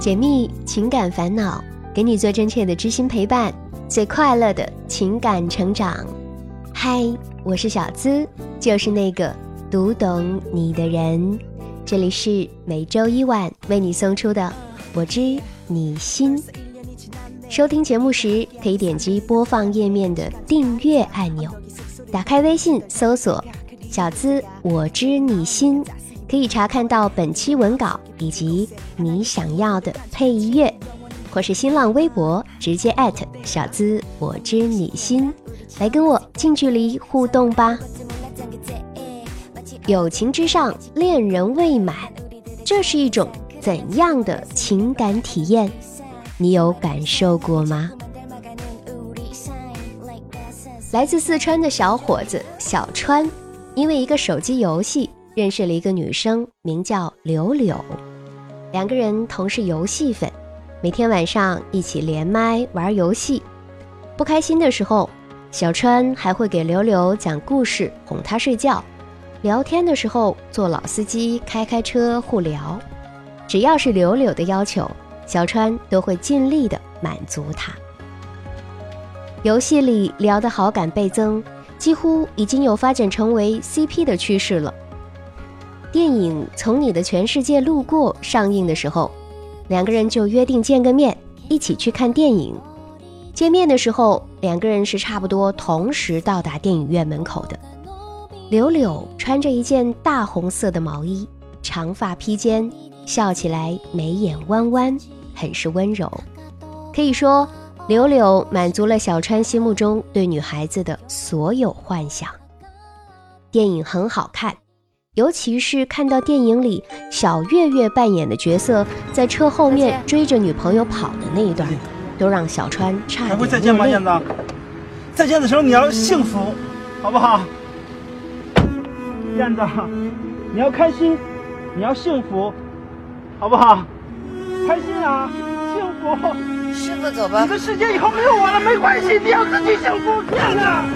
解密情感烦恼，给你最真切的知心陪伴，最快乐的情感成长。嗨，我是小资，就是那个读懂你的人。这里是每周一晚为你送出的《我知你心》。收听节目时，可以点击播放页面的订阅按钮，打开微信搜索“小资我知你心”。可以查看到本期文稿以及你想要的配乐，或是新浪微博直接艾特小资我知你心，来跟我近距离互动吧。友情之上，恋人未满，这是一种怎样的情感体验？你有感受过吗？来自四川的小伙子小川，因为一个手机游戏。认识了一个女生，名叫柳柳，两个人同是游戏粉，每天晚上一起连麦玩游戏。不开心的时候，小川还会给柳柳讲故事哄她睡觉。聊天的时候，做老司机开开车互聊。只要是柳柳的要求，小川都会尽力的满足她。游戏里聊的好感倍增，几乎已经有发展成为 CP 的趋势了。电影《从你的全世界路过》上映的时候，两个人就约定见个面，一起去看电影。见面的时候，两个人是差不多同时到达电影院门口的。柳柳穿着一件大红色的毛衣，长发披肩，笑起来眉眼弯弯，很是温柔。可以说，柳柳满足了小川心目中对女孩子的所有幻想。电影很好看。尤其是看到电影里小月月扮演的角色在车后面追着女朋友跑的那一段，都让小川差点还会再见吗，燕子？再见的时候你要幸福，好不好？燕子，你要开心，你要幸福，好不好？开心啊，幸福。师傅，走吧。你的世界以后没有我了，没关系，你要自己幸福，燕子。燕子。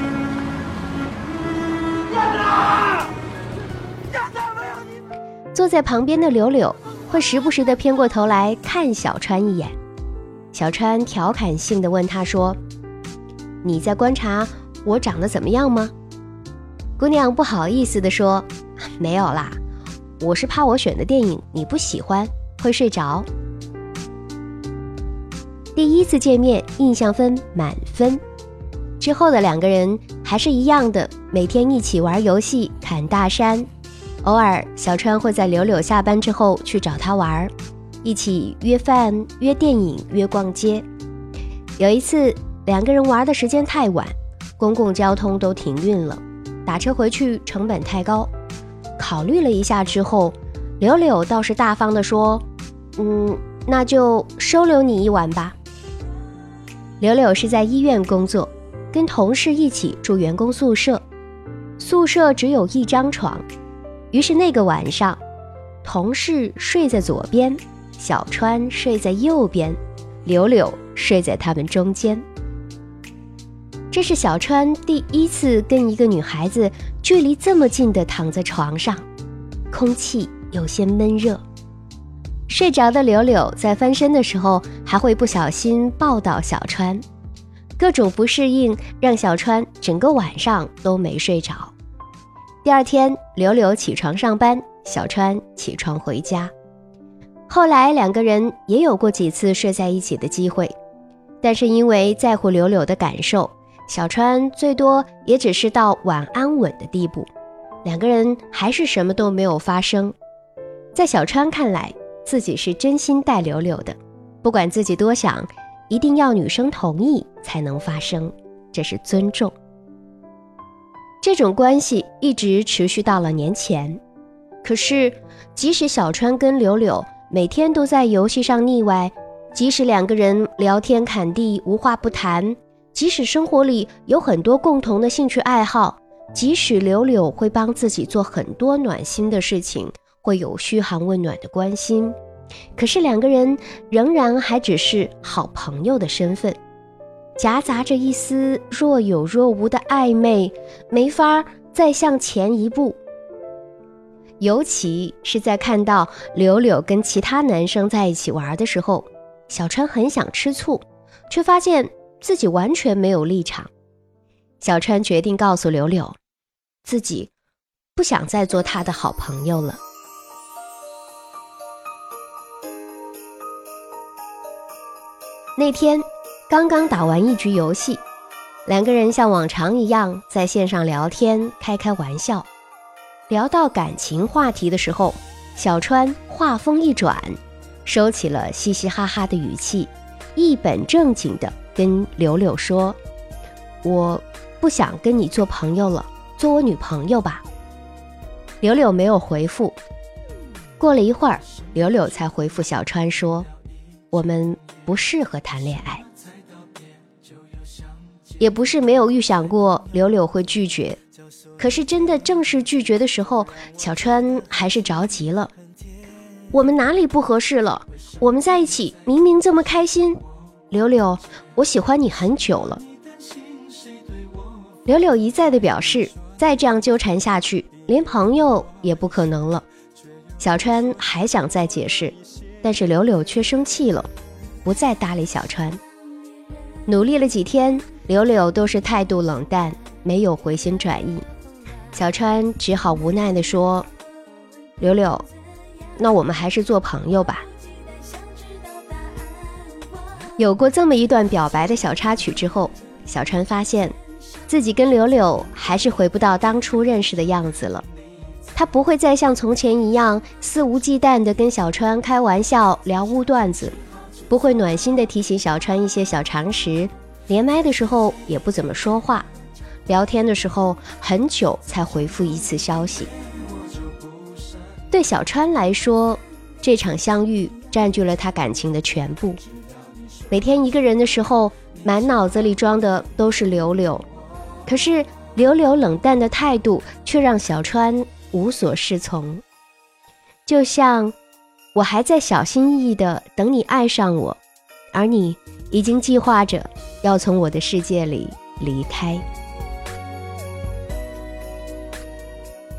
坐在旁边的柳柳会时不时的偏过头来看小川一眼，小川调侃性的问他说：“你在观察我长得怎么样吗？”姑娘不好意思的说：“没有啦，我是怕我选的电影你不喜欢，会睡着。”第一次见面印象分满分，之后的两个人还是一样的，每天一起玩游戏、砍大山。偶尔，小川会在柳柳下班之后去找他玩，一起约饭、约电影、约逛街。有一次，两个人玩的时间太晚，公共交通都停运了，打车回去成本太高。考虑了一下之后，柳柳倒是大方的说：“嗯，那就收留你一晚吧。”柳柳是在医院工作，跟同事一起住员工宿舍，宿舍只有一张床。于是那个晚上，同事睡在左边，小川睡在右边，柳柳睡在他们中间。这是小川第一次跟一个女孩子距离这么近的躺在床上，空气有些闷热。睡着的柳柳在翻身的时候还会不小心抱到小川，各种不适应让小川整个晚上都没睡着。第二天，柳柳起床上班，小川起床回家。后来两个人也有过几次睡在一起的机会，但是因为在乎柳柳的感受，小川最多也只是到晚安吻的地步，两个人还是什么都没有发生。在小川看来，自己是真心待柳柳的，不管自己多想，一定要女生同意才能发生，这是尊重。这种关系一直持续到了年前，可是，即使小川跟柳柳每天都在游戏上腻歪，即使两个人聊天侃地无话不谈，即使生活里有很多共同的兴趣爱好，即使柳柳会帮自己做很多暖心的事情，会有嘘寒问暖的关心，可是两个人仍然还只是好朋友的身份。夹杂着一丝若有若无的暧昧，没法再向前一步。尤其是在看到柳柳跟其他男生在一起玩的时候，小川很想吃醋，却发现自己完全没有立场。小川决定告诉柳柳，自己不想再做他的好朋友了。那天刚刚打完一局游戏，两个人像往常一样在线上聊天，开开玩笑。聊到感情话题的时候，小川话锋一转，收起了嘻嘻哈哈的语气，一本正经的跟柳柳说：“我不想跟你做朋友了，做我女朋友吧。”柳柳没有回复。过了一会儿，柳柳才回复小川说。我们不适合谈恋爱，也不是没有预想过柳柳会拒绝，可是真的正式拒绝的时候，小川还是着急了。我们哪里不合适了？我们在一起明明这么开心，柳柳，我喜欢你很久了。柳柳一再的表示，再这样纠缠下去，连朋友也不可能了。小川还想再解释。但是柳柳却生气了，不再搭理小川。努力了几天，柳柳都是态度冷淡，没有回心转意。小川只好无奈地说：“柳柳，那我们还是做朋友吧。”有过这么一段表白的小插曲之后，小川发现自己跟柳柳还是回不到当初认识的样子了。他不会再像从前一样肆无忌惮地跟小川开玩笑、聊污段子，不会暖心地提醒小川一些小常识，连麦的时候也不怎么说话，聊天的时候很久才回复一次消息。对小川来说，这场相遇占据了他感情的全部。每天一个人的时候，满脑子里装的都是柳柳，可是柳柳冷淡的态度却让小川。无所适从，就像我还在小心翼翼的等你爱上我，而你已经计划着要从我的世界里离开。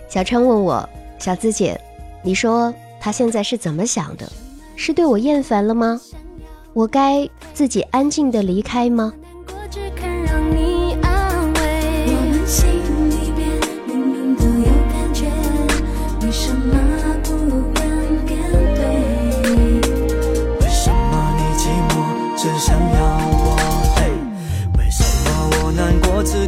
小川问我：“小资姐，你说他现在是怎么想的？是对我厌烦了吗？我该自己安静的离开吗？”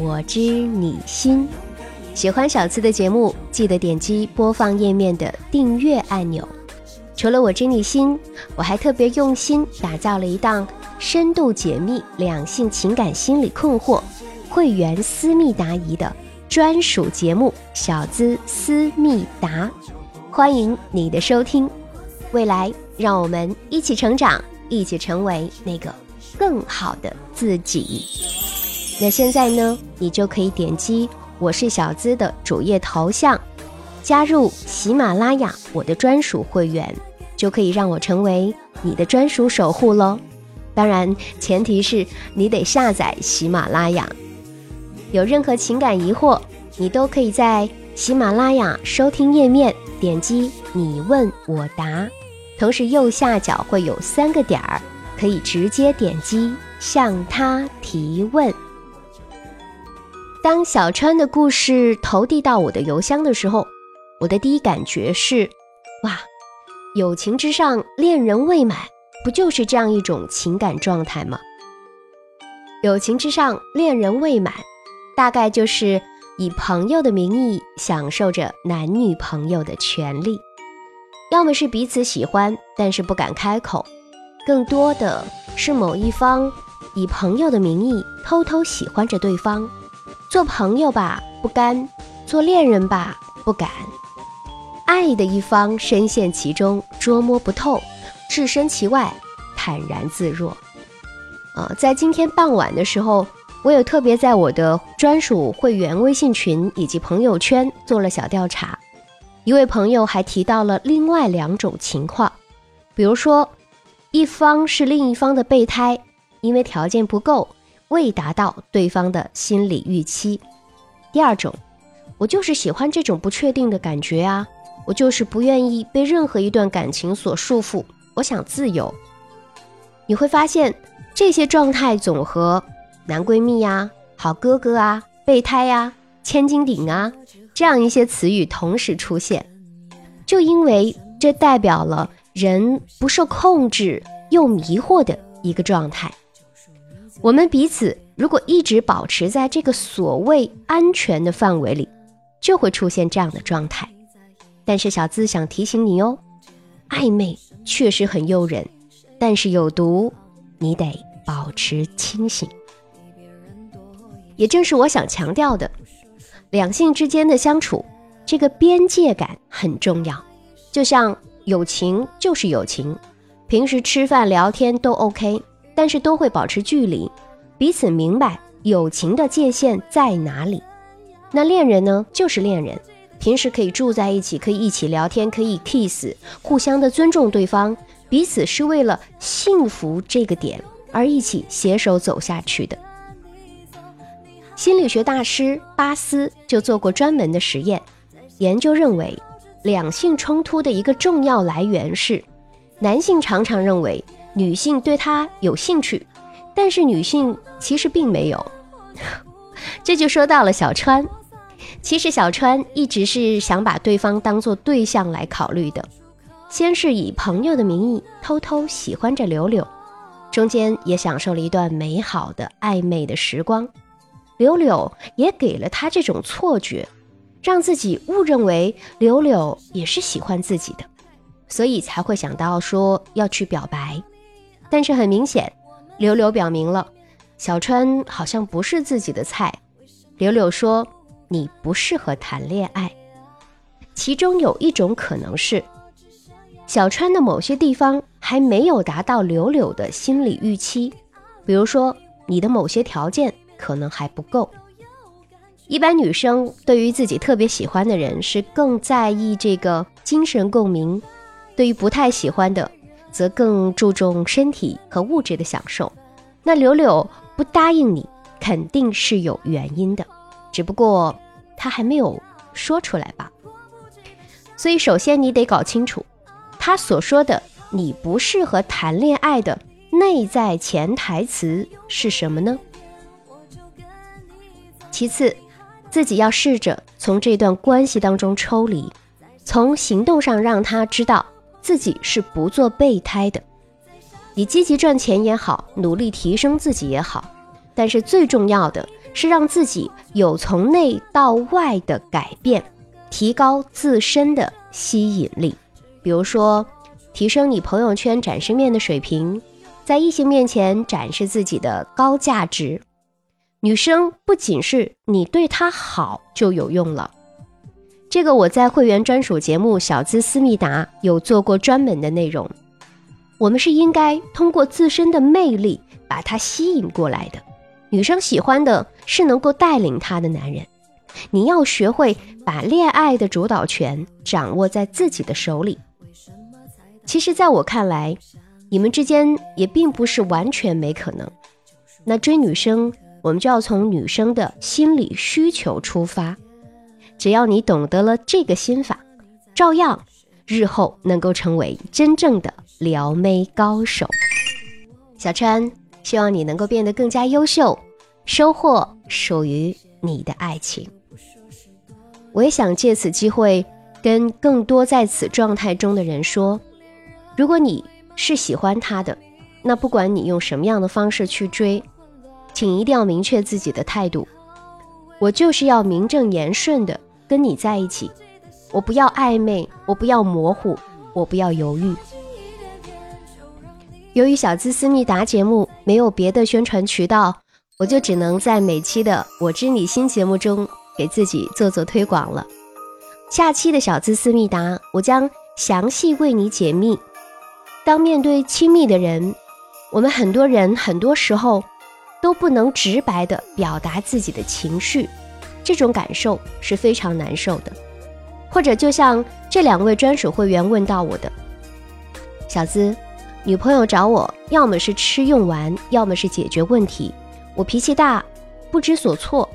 我知你心》，喜欢小资的节目，记得点击播放页面的订阅按钮。除了《我知你心》，我还特别用心打造了一档深度解密两性情感心理困惑、会员私密答疑的专属节目《小资思密答》，欢迎你的收听。未来，让我们一起成长，一起成为那个。更好的自己。那现在呢，你就可以点击“我是小资”的主页头像，加入喜马拉雅我的专属会员，就可以让我成为你的专属守护喽。当然，前提是你得下载喜马拉雅。有任何情感疑惑，你都可以在喜马拉雅收听页面点击“你问我答”，同时右下角会有三个点儿。可以直接点击向他提问。当小川的故事投递到我的邮箱的时候，我的第一感觉是：哇，友情之上恋人未满，不就是这样一种情感状态吗？友情之上恋人未满，大概就是以朋友的名义享受着男女朋友的权利，要么是彼此喜欢，但是不敢开口。更多的是某一方以朋友的名义偷偷喜欢着对方，做朋友吧不甘，做恋人吧不敢。爱的一方深陷其中，捉摸不透，置身其外，坦然自若。啊，在今天傍晚的时候，我有特别在我的专属会员微信群以及朋友圈做了小调查。一位朋友还提到了另外两种情况，比如说，一方是另一方的备胎，因为条件不够，未达到对方的心理预期；第二种，我就是喜欢这种不确定的感觉啊，我就是不愿意被任何一段感情所束缚，我想自由。你会发现，这些状态总和男闺蜜呀、好哥哥啊、备胎呀、千斤顶啊。这样一些词语同时出现，就因为这代表了人不受控制又迷惑的一个状态。我们彼此如果一直保持在这个所谓安全的范围里，就会出现这样的状态。但是小资想提醒你哦，暧昧确实很诱人，但是有毒，你得保持清醒。也正是我想强调的。两性之间的相处，这个边界感很重要。就像友情就是友情，平时吃饭聊天都 OK，但是都会保持距离，彼此明白友情的界限在哪里。那恋人呢，就是恋人，平时可以住在一起，可以一起聊天，可以 kiss，互相的尊重对方，彼此是为了幸福这个点而一起携手走下去的。心理学大师巴斯就做过专门的实验，研究认为，两性冲突的一个重要来源是，男性常常认为女性对他有兴趣，但是女性其实并没有。这就说到了小川，其实小川一直是想把对方当做对象来考虑的，先是以朋友的名义偷偷喜欢着柳柳，中间也享受了一段美好的暧昧的时光。柳柳也给了他这种错觉，让自己误认为柳柳也是喜欢自己的，所以才会想到说要去表白。但是很明显，柳柳表明了小川好像不是自己的菜。柳柳说：“你不适合谈恋爱。”其中有一种可能是，小川的某些地方还没有达到柳柳的心理预期，比如说你的某些条件。可能还不够。一般女生对于自己特别喜欢的人是更在意这个精神共鸣，对于不太喜欢的，则更注重身体和物质的享受。那柳柳不答应你，肯定是有原因的，只不过他还没有说出来吧。所以首先你得搞清楚，他所说的你不适合谈恋爱的内在潜台词是什么呢？其次，自己要试着从这段关系当中抽离，从行动上让他知道自己是不做备胎的。你积极赚钱也好，努力提升自己也好，但是最重要的是让自己有从内到外的改变，提高自身的吸引力。比如说，提升你朋友圈展示面的水平，在异性面前展示自己的高价值。女生不仅是你对她好就有用了，这个我在会员专属节目《小资思密达》有做过专门的内容。我们是应该通过自身的魅力把她吸引过来的。女生喜欢的是能够带领她的男人。你要学会把恋爱的主导权掌握在自己的手里。其实，在我看来，你们之间也并不是完全没可能。那追女生。我们就要从女生的心理需求出发，只要你懂得了这个心法，照样日后能够成为真正的撩妹高手。小川，希望你能够变得更加优秀，收获属于你的爱情。我也想借此机会跟更多在此状态中的人说：如果你是喜欢他的，那不管你用什么样的方式去追。请一定要明确自己的态度，我就是要名正言顺的跟你在一起，我不要暧昧，我不要模糊，我不要犹豫。由于小资思密达节目没有别的宣传渠道，我就只能在每期的《我知你心》节目中给自己做做推广了。下期的小资思密达，我将详细为你解密。当面对亲密的人，我们很多人很多时候都不能直白的表达自己的情绪，这种感受是非常难受的。或者就像这两位专属会员问到我的，小资，女朋友找我，要么是吃用完，要么是解决问题。我脾气大，不知所措。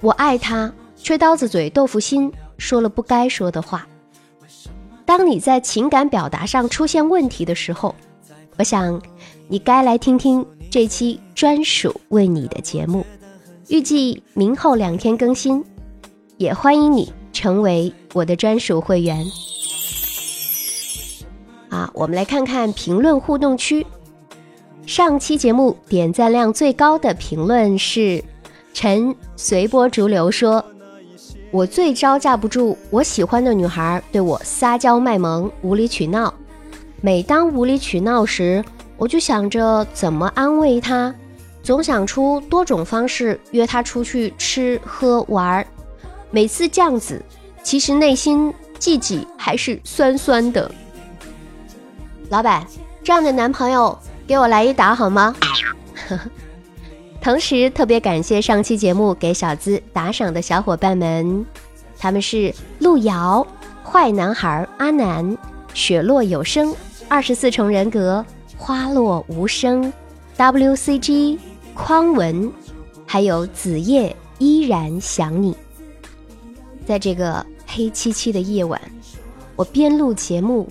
我爱她，却刀子嘴豆腐心，说了不该说的话。当你在情感表达上出现问题的时候，我想你该来听听这期专属为你的节目，预计明后两天更新，也欢迎你成为我的专属会员。啊，我们来看看评论互动区，上期节目点赞量最高的评论是陈随波逐流说。我最招架不住我喜欢的女孩对我撒娇卖萌、无理取闹。每当无理取闹时，我就想着怎么安慰她，总想出多种方式约她出去吃喝玩儿。每次这样子，其实内心自己还是酸酸的。老板，这样的男朋友给我来一打好吗？同时，特别感谢上期节目给小资打赏的小伙伴们，他们是路遥、坏男孩阿南、雪落有声、二十四重人格、花落无声、WCG、匡文，还有子夜依然想你。在这个黑漆漆的夜晚，我边录节目，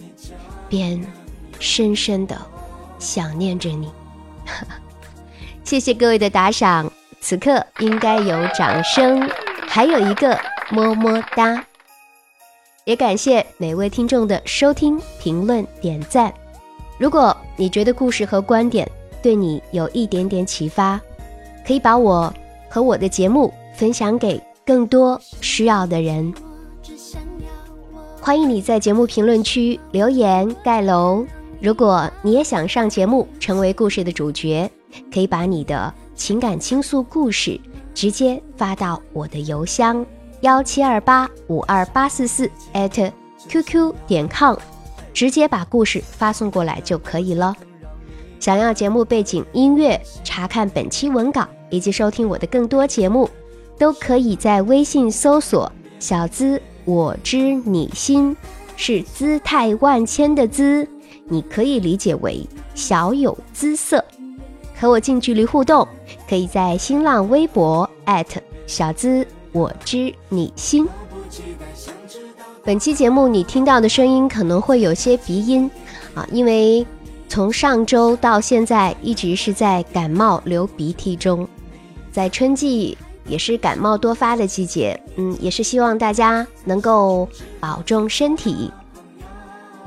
边深深的想念着你。谢谢各位的打赏，此刻应该有掌声，还有一个么么哒。也感谢每位听众的收听、评论、点赞。如果你觉得故事和观点对你有一点点启发，可以把我和我的节目分享给更多需要的人。欢迎你在节目评论区留言盖楼。如果你也想上节目，成为故事的主角。可以把你的情感倾诉故事直接发到我的邮箱幺七二八五二八四四 at qq 点 com，直接把故事发送过来就可以了。想要节目背景音乐、查看本期文稿以及收听我的更多节目，都可以在微信搜索“小资我知你心”，是姿态万千的“姿”，你可以理解为小有姿色。和我近距离互动，可以在新浪微博小资我知你心。本期节目你听到的声音可能会有些鼻音啊，因为从上周到现在一直是在感冒流鼻涕中，在春季也是感冒多发的季节，嗯，也是希望大家能够保重身体，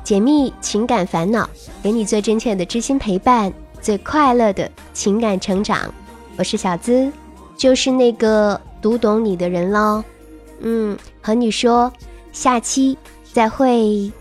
解密情感烦恼，给你最真切的知心陪伴。最快乐的情感成长，我是小资，就是那个读懂你的人喽。嗯，和你说，下期再会。